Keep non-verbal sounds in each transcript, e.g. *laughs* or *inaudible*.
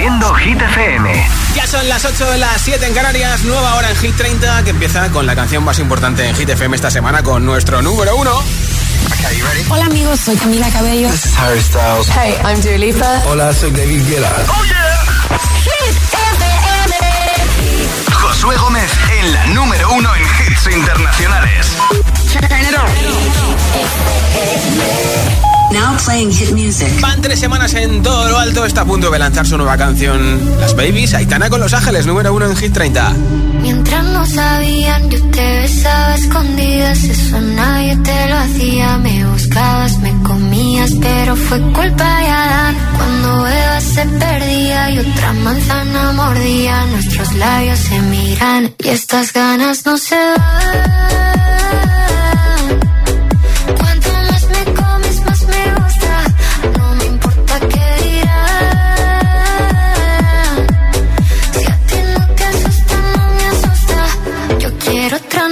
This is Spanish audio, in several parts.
Produciendo Hit FM. Ya son las 8 de las 7 en Canarias, nueva hora en Hit 30 que empieza con la canción más importante en Hit FM esta semana con nuestro número uno. Hola amigos, soy Camila Cabello. This is Harry Styles. Hey, I'm Dua Lipa. Hola, soy David Guetta. Oh yeah. Hit FM. Josué Gómez en la número uno en hits internacionales. Now playing hit music. Van tres semanas en todo lo alto. Está a punto de lanzar su nueva canción, Las Babies. Aitana con Los Ángeles, número uno en Hit 30. Mientras no sabían, yo te besaba escondidas. Eso nadie te lo hacía. Me buscabas, me comías, pero fue culpa de Adán. Cuando Eva se perdía y otra manzana mordía, nuestros labios se miran y estas ganas no se van.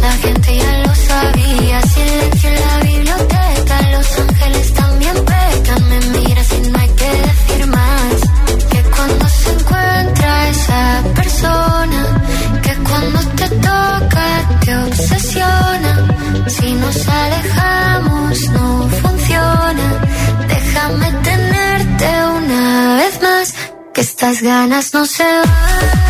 la gente ya lo sabía, silencio en la biblioteca, los ángeles también pecan, me miras y no hay que decir más, que cuando se encuentra esa persona, que cuando te toca te obsesiona, si nos alejamos no funciona, déjame tenerte una vez más, que estas ganas no se van.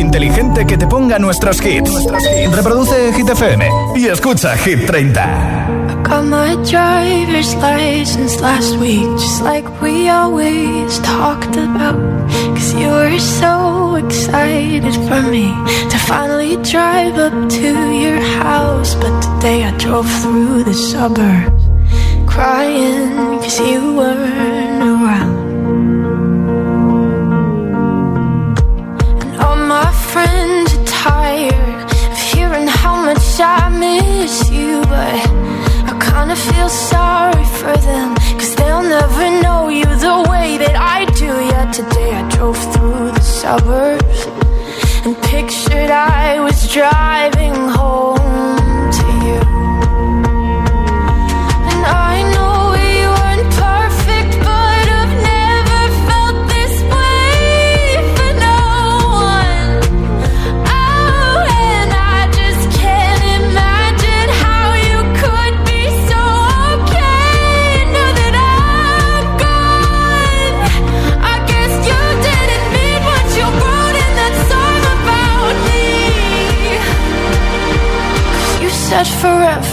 Inteligente que te ponga nuestros hits. Reproduce Hit FM y escucha Hit 30. I got my driver's license last week, just like we always talked about. Cause you were so excited for me to finally drive up to your house. But today I drove through the suburbs, crying cause you weren't I miss you, but I kinda feel sorry for them. Cause they'll never know you the way that I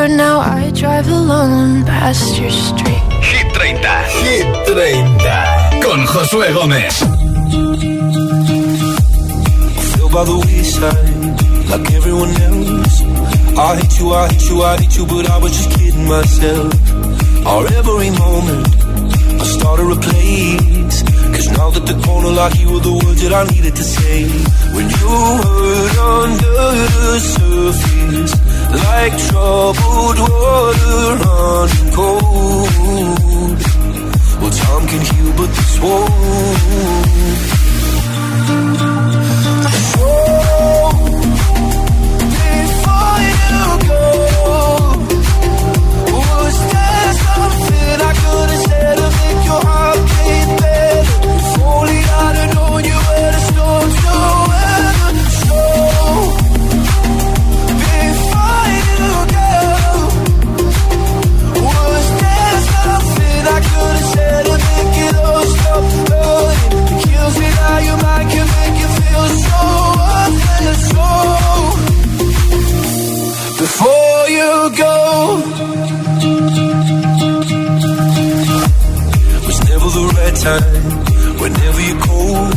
Over now. I drive alone past your street. Hit 30. Hit 30. Con Josué Gómez. Feel by the wayside, like everyone else. I hate you, I hate you, I hate you, but I was just kidding myself. Our every moment, I started a place. Cause now that the corner like you were the words that I needed to say. When you hurt under the surface, like troubled water running cold. Well, time can heal, but this won't. Before you go, something I could have said to make your heart beat better? If only I'd have known you were the storm, no weather. So, close it out, your mind can make you feel so up and so. Before you go, was never the right time. Whenever you're cold,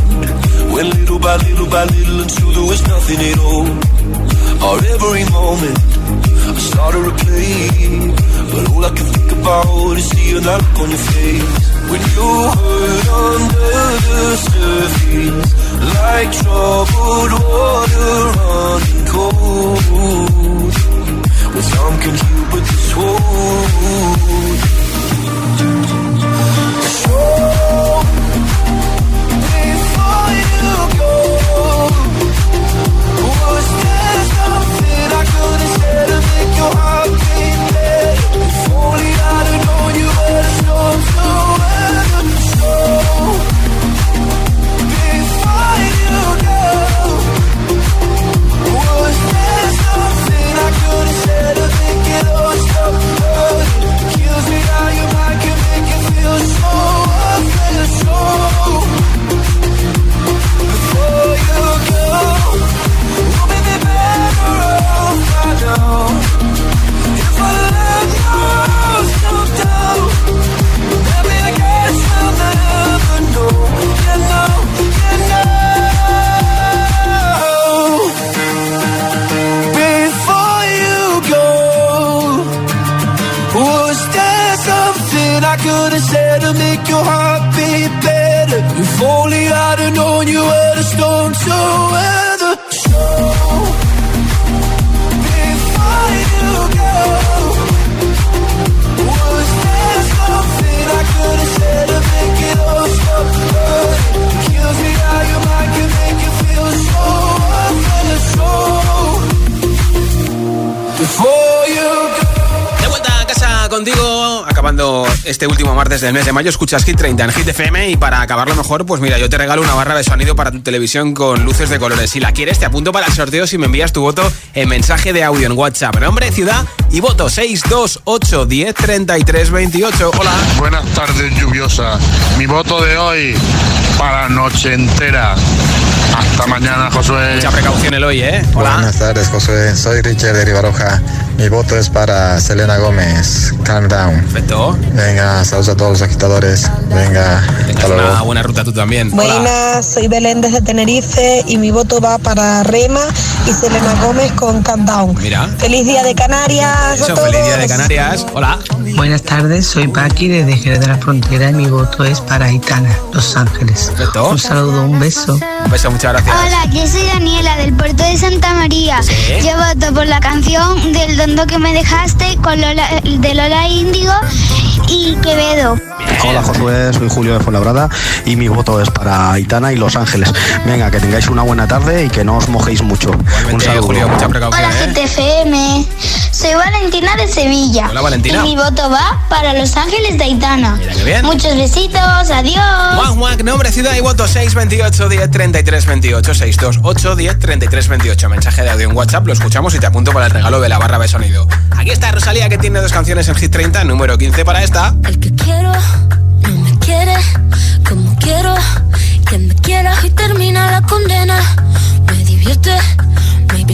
went little by little by little until there was nothing at all. Or every moment, I started to play but all I can think about is seeing that look on your face. When you hurt under the surface Like troubled water martes del mes de mayo escuchas Hit 30 en Hit FM y para acabarlo mejor, pues mira, yo te regalo una barra de sonido para tu televisión con luces de colores. Si la quieres, te apunto para el sorteo si me envías tu voto en mensaje de audio en WhatsApp. Nombre, ciudad y voto 628 10 33 28. Hola. Buenas tardes, lluviosa. Mi voto de hoy para noche entera. Hasta mañana, Josué. Mucha precaución el hoy, ¿eh? Hola. Buenas tardes, Josué. Soy Richard de Rivaroja. Mi voto es para Selena Gómez. Calm down. Perfecto. Venga, saludos a todos los agitadores. Venga, hasta luego. Una buena ruta tú también. Buenas, soy Belén desde Tenerife y mi voto va para Rema y Selena Gómez con Calm down. Mira. Feliz día de Canarias. Eso, feliz día de Canarias. Hola. Buenas tardes, soy Paqui desde Jerez de la Frontera y mi voto es para Aitana, Los Ángeles. Perfecto. Un saludo, un beso. Un beso, muchas gracias. Hola, yo soy Daniela del puerto de Santa María. Yo voto por la canción del Que me dejaste con Lola, de Lola Índigo y Quevedo. Hola Josué, soy Julio de Fuenlabrada y mi voto es para Aitana y Los Ángeles. Venga, que tengáis una buena tarde y que no os mojéis mucho. un saludo. Julio, mucha precaución. Hola, ¿eh? GTFM. Soy Valentina de Sevilla. Hola, Valentina. Y mi voto va para Los Ángeles de Aitana. Mira qué bien. Muchos besitos, adiós. Juan, Juan, nombre, ciudad y voto 628 10 33 28 628 10 33 28. Mensaje de audio en WhatsApp, lo escuchamos y te apunto para el regalo de la barra de sonido. Aquí está Rosalía que tiene dos canciones en Hit 30, número 15 para esta. El que quiero no me quiere como quiero que me quiera y termina la condena. Me divierte,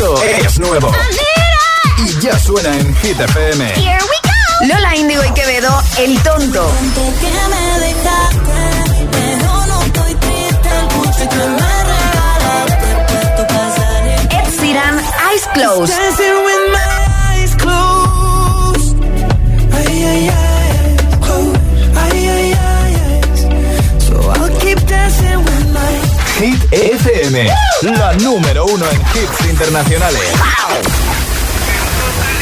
Esto nuevo. Y ya suena en Hit Here we go. Lola Índigo y Quevedo, El Tonto. Ed Eyes Closed. Ay, ay, ay. Hit FM, la número uno en hits internacionales.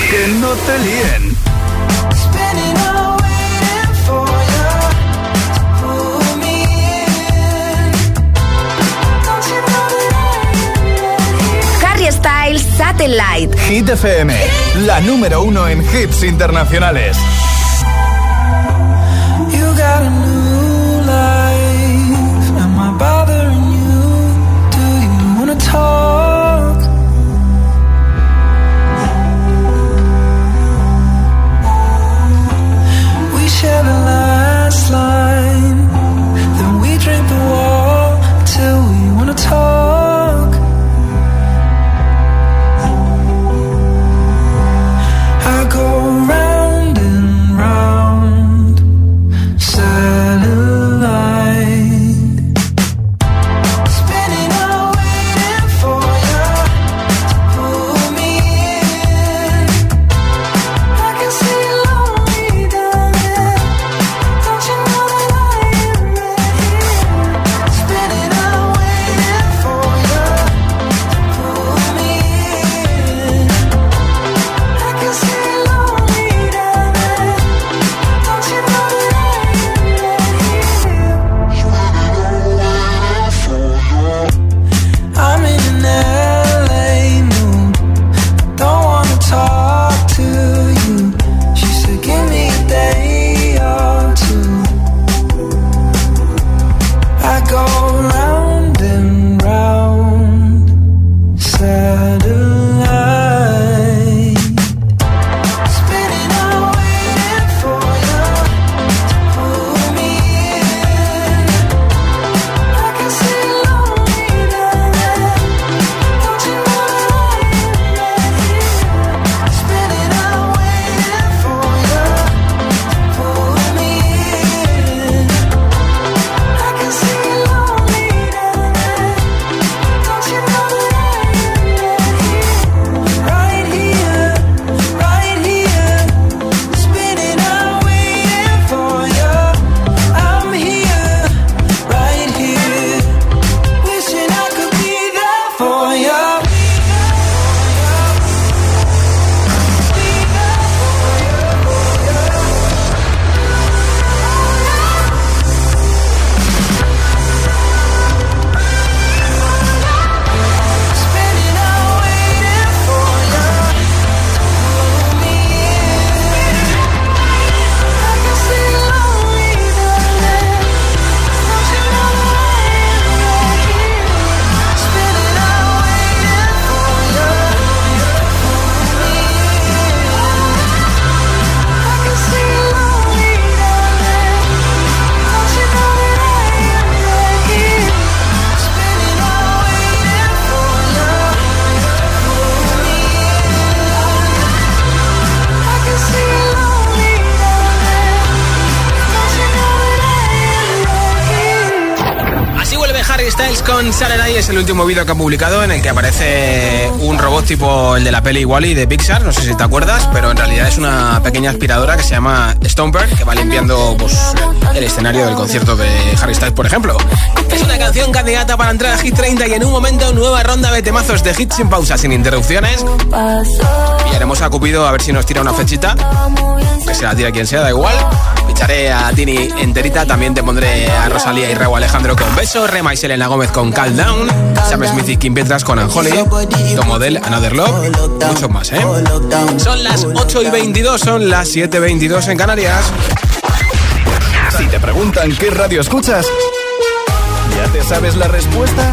Que no te líen. Harry Styles Satellite. Hit FM, la número uno en hits internacionales. Con Saturday, es el último vídeo que ha publicado en el que aparece un robot tipo el de la peli Wally de Pixar, no sé si te acuerdas, pero en realidad es una pequeña aspiradora que se llama Stomper, que va limpiando pues, el escenario del concierto de Harry Styles, por ejemplo. Es una canción candidata para entrar a Hit 30 y en un momento nueva ronda de temazos de hits sin pausa, sin interrupciones. Pillaremos a Cupido a ver si nos tira una flechita, que se la tire quien sea, da igual. Ficharé a Tini enterita, también te pondré a Rosalía y Raúl Alejandro con Beso, Rema y Selena Gómez con Calm Down, Sam Smith y Kim Petras con Anjoli, Tom Model, Another Love, muchos más, ¿eh? Son las 8 y 22, son las 7 y 22 en Canarias. Si te preguntan qué radio escuchas, ¿ya te sabes la respuesta?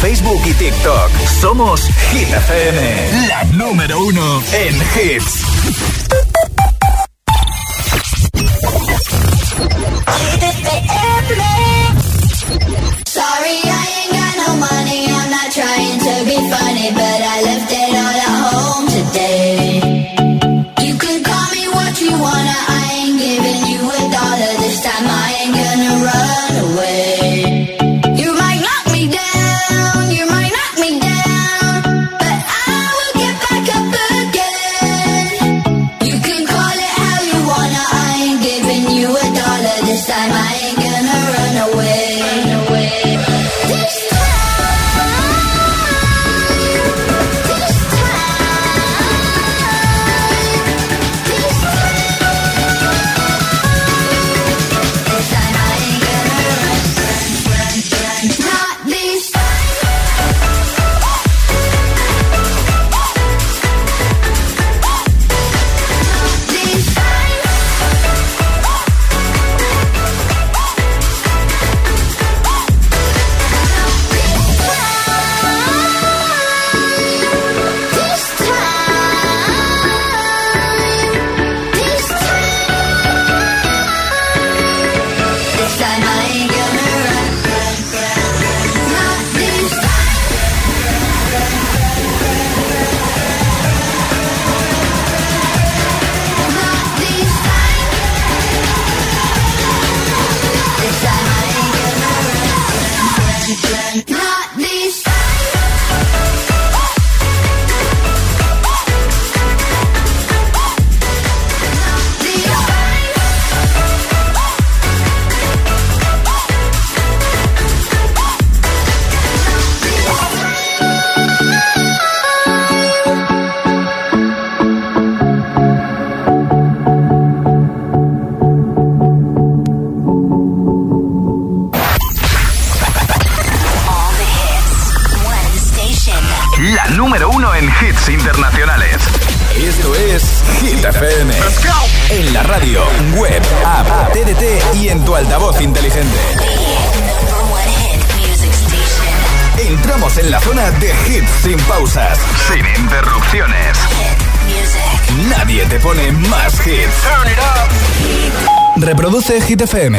Facebook y TikTok. Somos Hit FM, la número uno en hits. Pausas, sin interrupciones. Nadie te pone más hits. Reproduce Hit FM.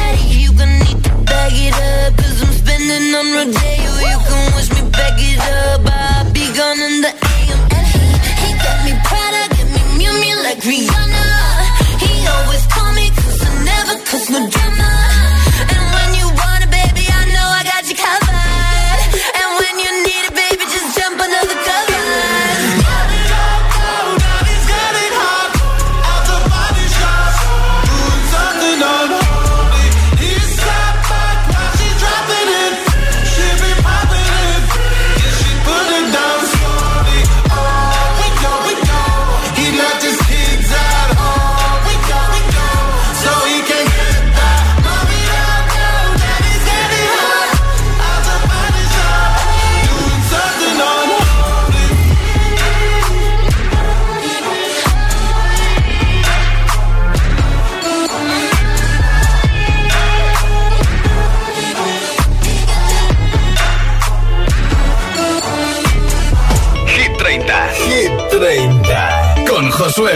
Josué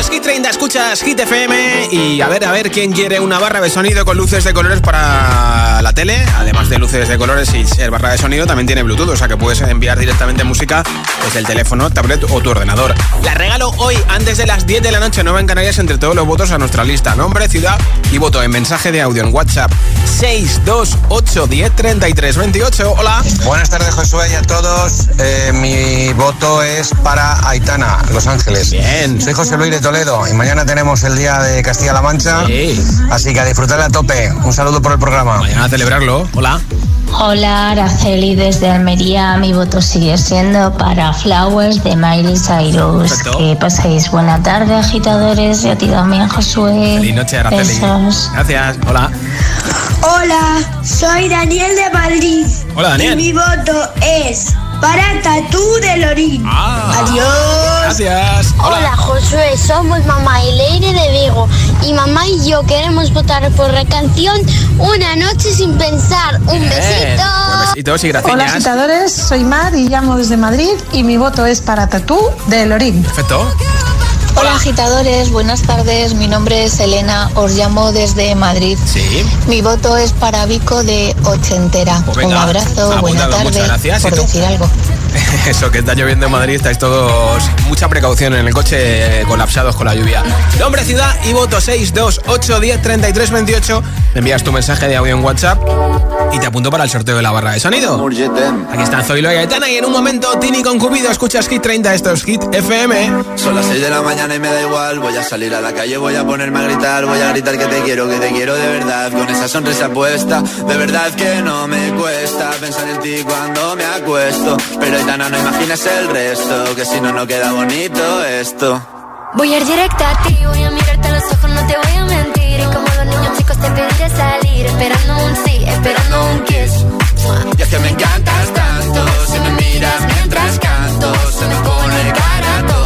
es Hit 30, escuchas Hit FM y a ver, a ver quién quiere una barra de sonido con luces de colores para la tele. Además de luces de colores y ser barra de sonido, también tiene Bluetooth, o sea que puedes enviar directamente música desde el teléfono, tablet o tu ordenador. La regalo hoy, antes de las 10 de la noche, 9 en Canarias, entre todos los votos a nuestra lista. Nombre, ciudad y voto en mensaje de audio en WhatsApp 628 10 33 28. Hola. Buenas tardes, Josué, y a todos. Eh, mi voto es para Aitana, Los Ángeles. Bien. Soy José Luis de Toledo y mañana tenemos el día de Castilla-La Mancha. Así que a disfrutar a tope. Un saludo por el programa. Mañana a celebrarlo. Hola. Hola, Araceli desde Almería. Mi voto sigue siendo para Flowers de Miley Cyrus. Perfecto. Que paséis buena tarde, agitadores. Y a ti también, Josué. Feliz noche, Araceli. Besos. Gracias. Hola. Hola, soy Daniel de Madrid. Hola, Daniel. Y mi voto es para Tatú de Lorín. Ah. Adiós. Gracias. Hola Josué, somos mamá y Leire de Vigo y mamá y yo queremos votar por la canción Una noche sin pensar. Un besito. Besitos y Hola gracias. agitadores, soy Mar y llamo desde Madrid y mi voto es para Tatú de Lorín. Perfecto. Hola agitadores, buenas tardes. Mi nombre es Elena, os llamo desde Madrid. Sí. Mi voto es para Vico de Ochentera. Pues Un abrazo, buena tarde. muchas gracias. Por decir algo. *laughs* Eso, que está lloviendo en Madrid, estáis todos mucha precaución en el coche, colapsados con la lluvia. Nombre, ciudad y voto 628 10 33 28. Me envías tu mensaje de audio en WhatsApp y te apunto para el sorteo de la barra de sonido. Aquí están Zoilo y Aitana y en un momento Tini con Cupido escuchas Hit 30, esto es Hit FM. Son las 6 de la mañana y me da igual. Voy a salir a la calle, voy a ponerme a gritar. Voy a gritar que te quiero, que te quiero de verdad. Con esa sonrisa puesta, de verdad que no me cuesta pensar en ti cuando me acuesto. Pero No imaginas el resto, que si no, no queda bonito esto. Voy a ir directa a ti, voy a mirarte a los ojos, no te voy a mentir. Y como los niños chicos te pediré salir, esperando un sí, esperando un kiss. Y es que me encantas tanto, si me miras mientras canto, se me pone cara tonta.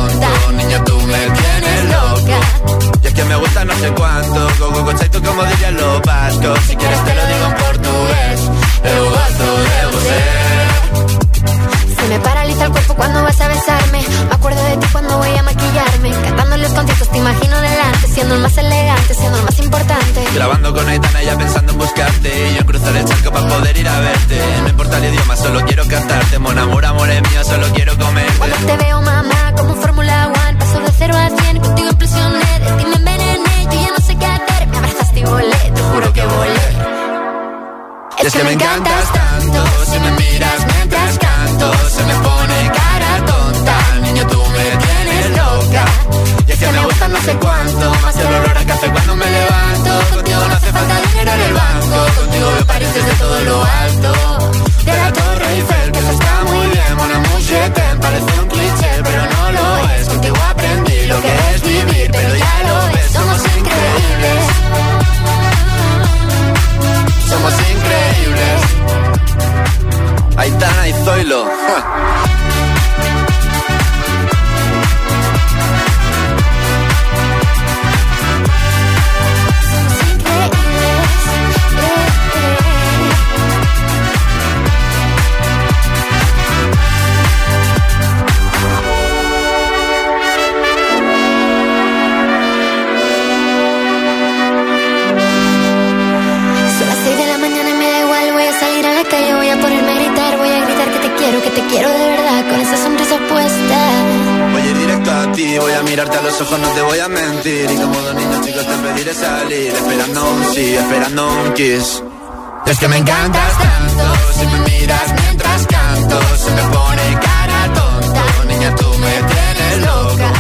miras tanto, si me miras mientras canto, se me pone cara tonta. Niña, tú me tienes loca.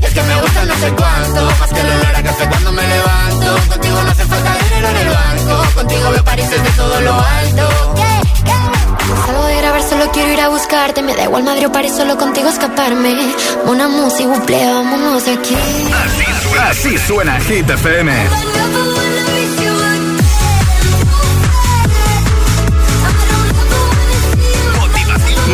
Es que me gusta no sé cuánto, más que el olor a café cuando me levanto. Contigo no hace falta dinero en el banco, contigo me pareces de todo lo alto. Salgo de grabar, solo quiero ir a buscarte. Me da igual Madrid o París, solo contigo escaparme. Una música, buple, vámonos aquí. Así, así suena Hit FM.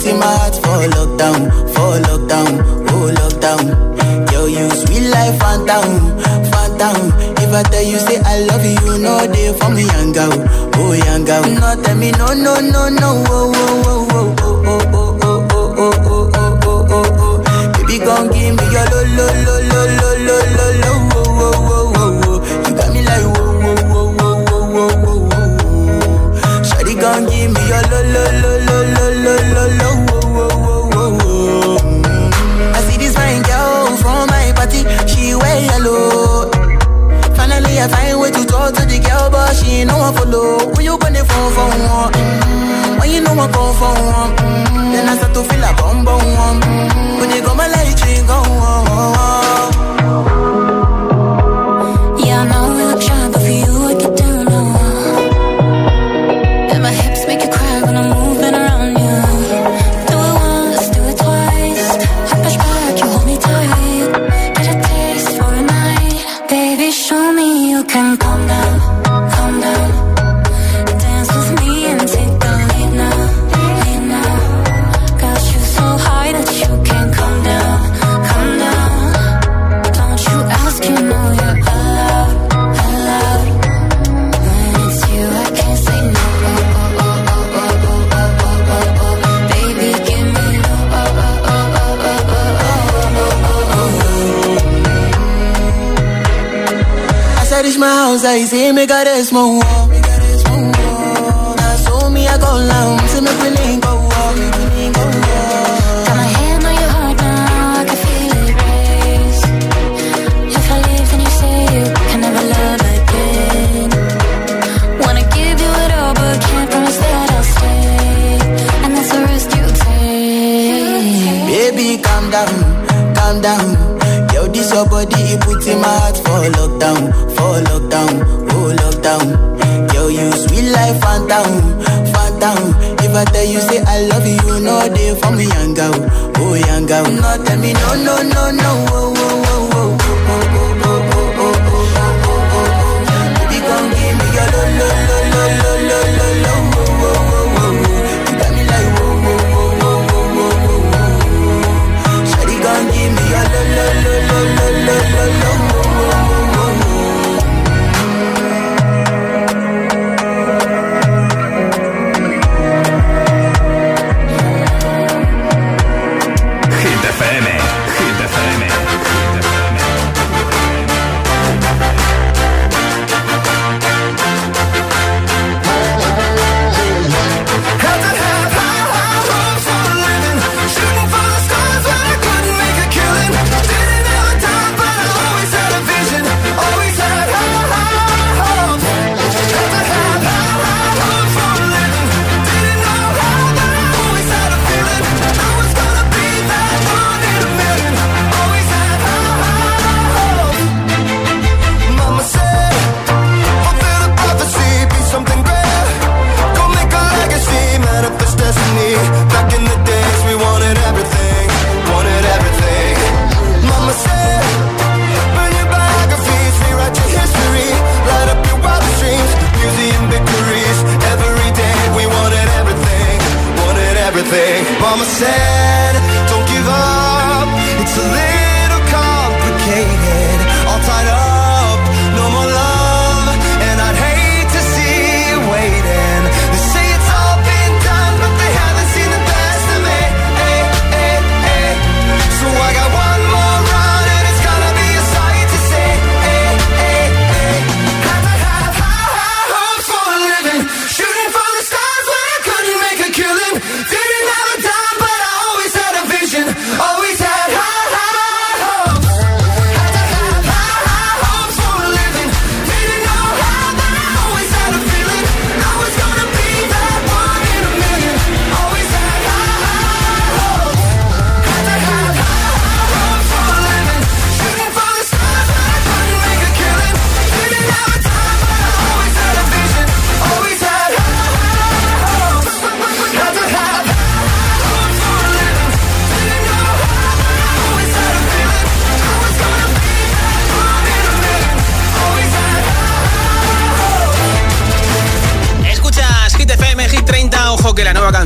till my heart fall lockdown, fall lockdown, oh lockdown. Yo, you sweet life, phantom, phantom. If I tell you say I love you, you know they for me young girl, oh young girl. No tell me no, no, no, no, oh, oh, oh, oh, oh, oh, oh, oh, oh, oh, oh, oh, oh, oh, oh. Baby, gon' give me your lo, lo, lo, lo, lo, lo, lo, lo, oh, oh, oh, oh, oh. Got me like whoa, whoa, whoa, whoa, whoa, give me your lo, lo, lo, lo, lo, lo, lo. a find way to talk to the girl, but she ain't no one follow. When you bend the phone for one, mm-hmm. when you know I come for one, mm-hmm. then I start to feel a bum bum one. Mm-hmm. mesmo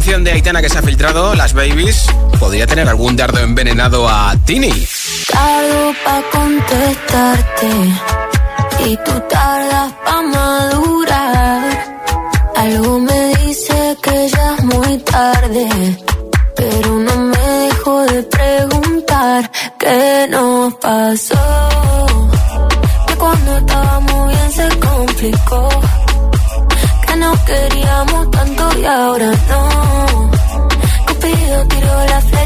canción de Aitana que se ha filtrado, Las Babies, podría tener algún dardo envenenado a Tini. Tardo pa' contestarte y tú tardas pa' madurar. Algo me dice que ya es muy tarde, pero no me dejo de preguntar qué nos pasó. Que cuando estábamos bien se complicó, que no queríamos tanto y ahora no.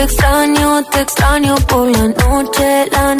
Te extraño, te extraño por la noche. La noche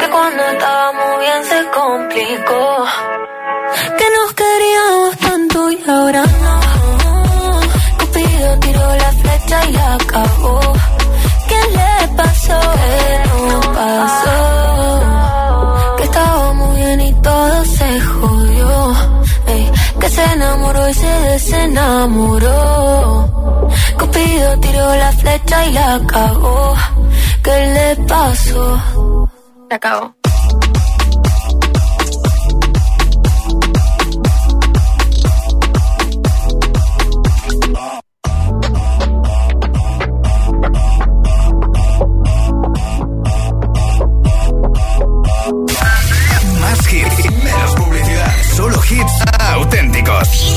Que cuando estábamos bien se complicó. Que nos queríamos tanto y ahora no. Cupido tiró la flecha y la acabó. ¿Qué le pasó? ¿Qué nos pasó? Que estábamos bien y todo se jodió. Que se enamoró y se desenamoró. Cupido tiró la flecha y la cagó. ¿Qué le pasó? Se acabó. Más hits, menos publicidad. Solo hits auténticos.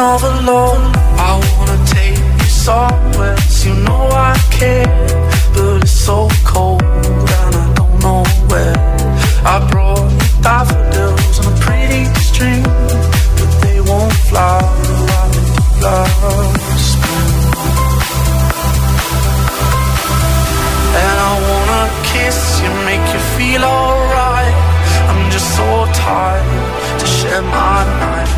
I wanna take you somewhere, you know I care. But it's so cold and I don't know where. I brought you daffodils on a pretty string, but they won't last and I wanna kiss you, make you feel alright. I'm just so tired to share my night.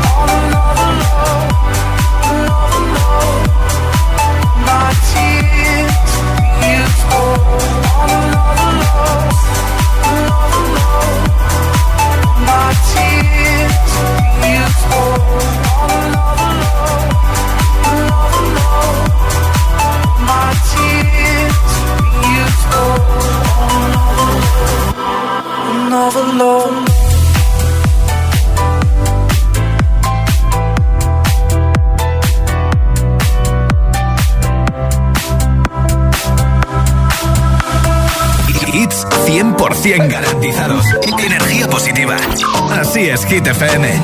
FM.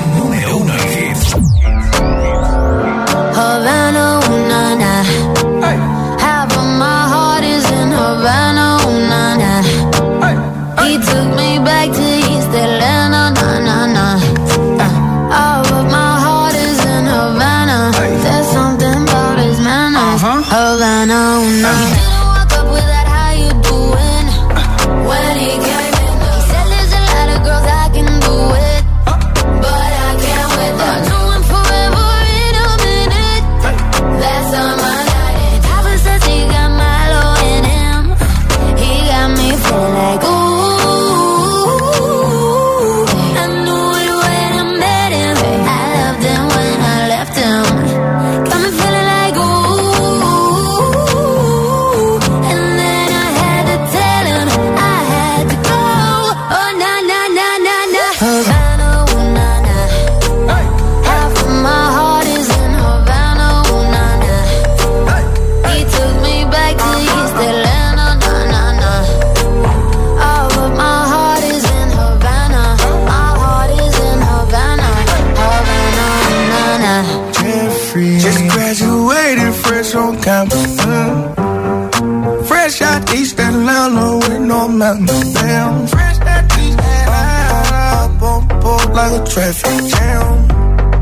Graduated fresh on campus. mm. Fresh out East Atlanta with no mountains. Damn. Fresh out East Atlanta. Bump up like a traffic jam.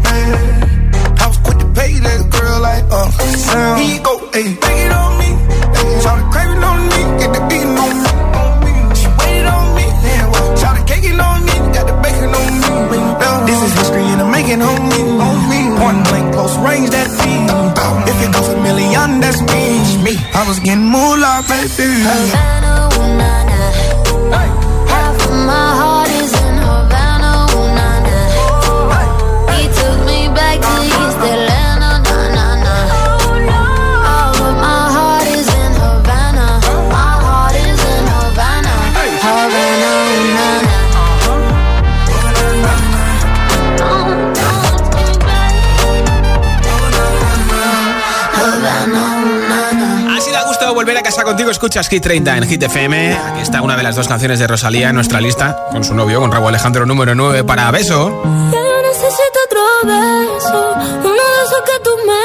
Man. I was quick to pay that girl like Uncle Sam. Here you go, ayy. Take it on me. Ayy. Shout the craving on me. Get the beating on me. She waited on me. Damn. Well, on me. Got the bacon on me. This is history and I'm making on me. On me. Point blank, close range, that it goes a million, that's me. Me. I was getting moolah, baby. Havana, ooh na na. Half of my heart contigo. Escuchas Hit 30 en Hit FM. Aquí está una de las dos canciones de Rosalía en nuestra lista con su novio, con Raúl Alejandro número 9 para Beso. Yo necesito otro beso, uno de esos que tú me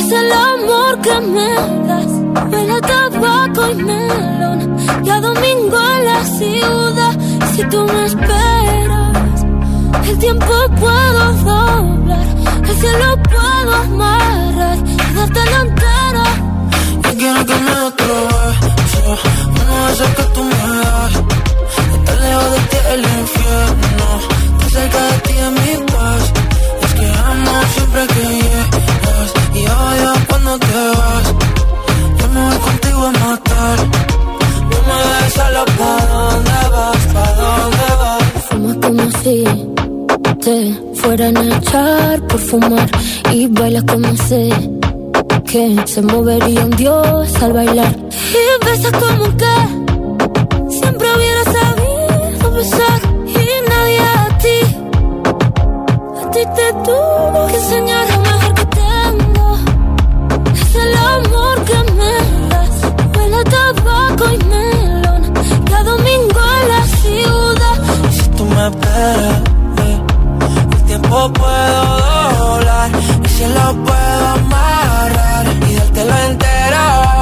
es el amor que me das. Huele a tabaco y melón. Y a domingo en la ciudad. Si tú me esperas, el tiempo puedo doblar. El cielo puedo amarrar y darte la entera. Yo quiero que me otro beso, uno de que tú me das. Estar lejos de ti el infierno, estar cerca de ti es mi paz. Es que amo siempre que llegas y odio cuando te vas. Yo me voy contigo a matar, no me dejes solo pa' dónde vas, pa' dónde vas. Fuma como si te fueran a echar por fumar y bailas como sé que se movería un dios al bailar y besas como que siempre hubiera sabido besar y nadie a ti a ti te tuvo que enseñar tabaco y melón. Cada domingo en la ciudad. Si tú me esperas, el tiempo puedo doblar. Y si lo puedo amarrar y dártelo entero.